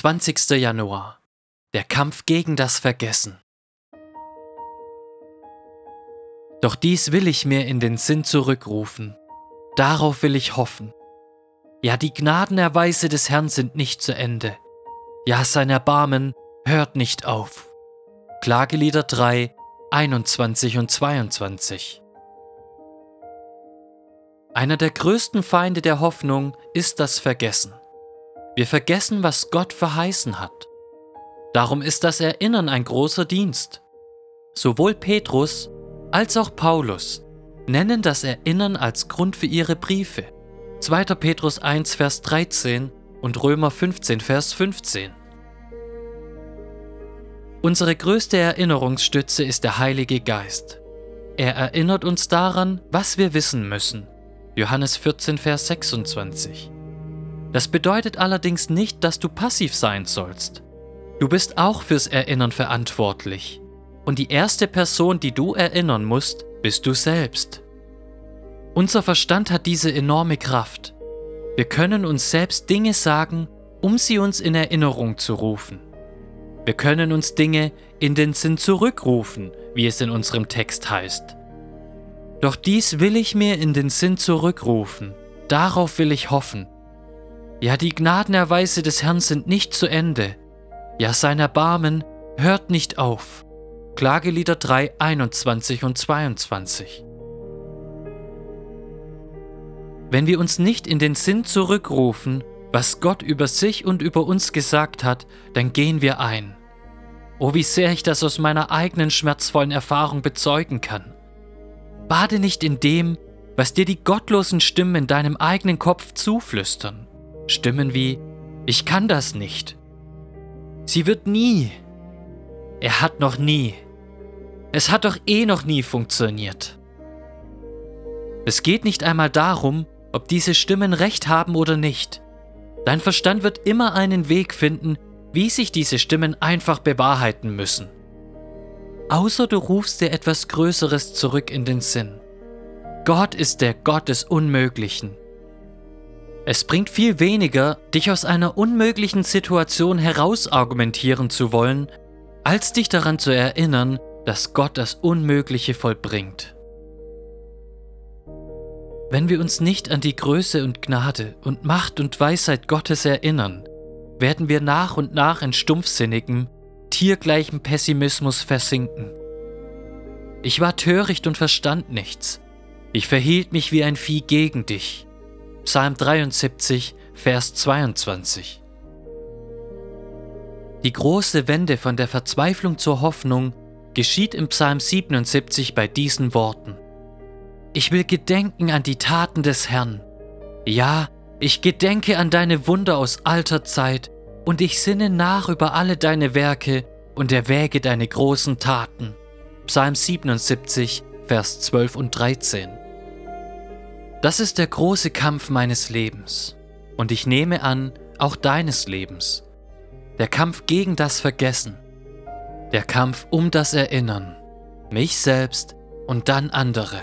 20. Januar. Der Kampf gegen das Vergessen. Doch dies will ich mir in den Sinn zurückrufen. Darauf will ich hoffen. Ja, die Gnadenerweise des Herrn sind nicht zu Ende. Ja, sein Erbarmen hört nicht auf. Klagelieder 3, 21 und 22. Einer der größten Feinde der Hoffnung ist das Vergessen. Wir vergessen, was Gott verheißen hat. Darum ist das Erinnern ein großer Dienst. Sowohl Petrus als auch Paulus nennen das Erinnern als Grund für ihre Briefe. 2. Petrus 1, Vers 13 und Römer 15, Vers 15. Unsere größte Erinnerungsstütze ist der Heilige Geist. Er erinnert uns daran, was wir wissen müssen. Johannes 14, Vers 26. Das bedeutet allerdings nicht, dass du passiv sein sollst. Du bist auch fürs Erinnern verantwortlich. Und die erste Person, die du erinnern musst, bist du selbst. Unser Verstand hat diese enorme Kraft. Wir können uns selbst Dinge sagen, um sie uns in Erinnerung zu rufen. Wir können uns Dinge in den Sinn zurückrufen, wie es in unserem Text heißt. Doch dies will ich mir in den Sinn zurückrufen, darauf will ich hoffen, ja, die Gnadenerweise des Herrn sind nicht zu Ende. Ja, sein Erbarmen hört nicht auf. Klagelieder 3, 21 und 22. Wenn wir uns nicht in den Sinn zurückrufen, was Gott über sich und über uns gesagt hat, dann gehen wir ein. Oh, wie sehr ich das aus meiner eigenen schmerzvollen Erfahrung bezeugen kann. Bade nicht in dem, was dir die gottlosen Stimmen in deinem eigenen Kopf zuflüstern. Stimmen wie Ich kann das nicht. Sie wird nie. Er hat noch nie. Es hat doch eh noch nie funktioniert. Es geht nicht einmal darum, ob diese Stimmen recht haben oder nicht. Dein Verstand wird immer einen Weg finden, wie sich diese Stimmen einfach bewahrheiten müssen. Außer du rufst dir etwas Größeres zurück in den Sinn. Gott ist der Gott des Unmöglichen. Es bringt viel weniger, dich aus einer unmöglichen Situation herausargumentieren zu wollen, als dich daran zu erinnern, dass Gott das Unmögliche vollbringt. Wenn wir uns nicht an die Größe und Gnade und Macht und Weisheit Gottes erinnern, werden wir nach und nach in stumpfsinnigem, tiergleichen Pessimismus versinken. Ich war töricht und verstand nichts. Ich verhielt mich wie ein Vieh gegen dich. Psalm 73, Vers 22. Die große Wende von der Verzweiflung zur Hoffnung geschieht im Psalm 77 bei diesen Worten. Ich will gedenken an die Taten des Herrn. Ja, ich gedenke an deine Wunder aus alter Zeit und ich sinne nach über alle deine Werke und erwäge deine großen Taten. Psalm 77, Vers 12 und 13. Das ist der große Kampf meines Lebens und ich nehme an, auch deines Lebens. Der Kampf gegen das Vergessen. Der Kampf um das Erinnern. Mich selbst und dann andere.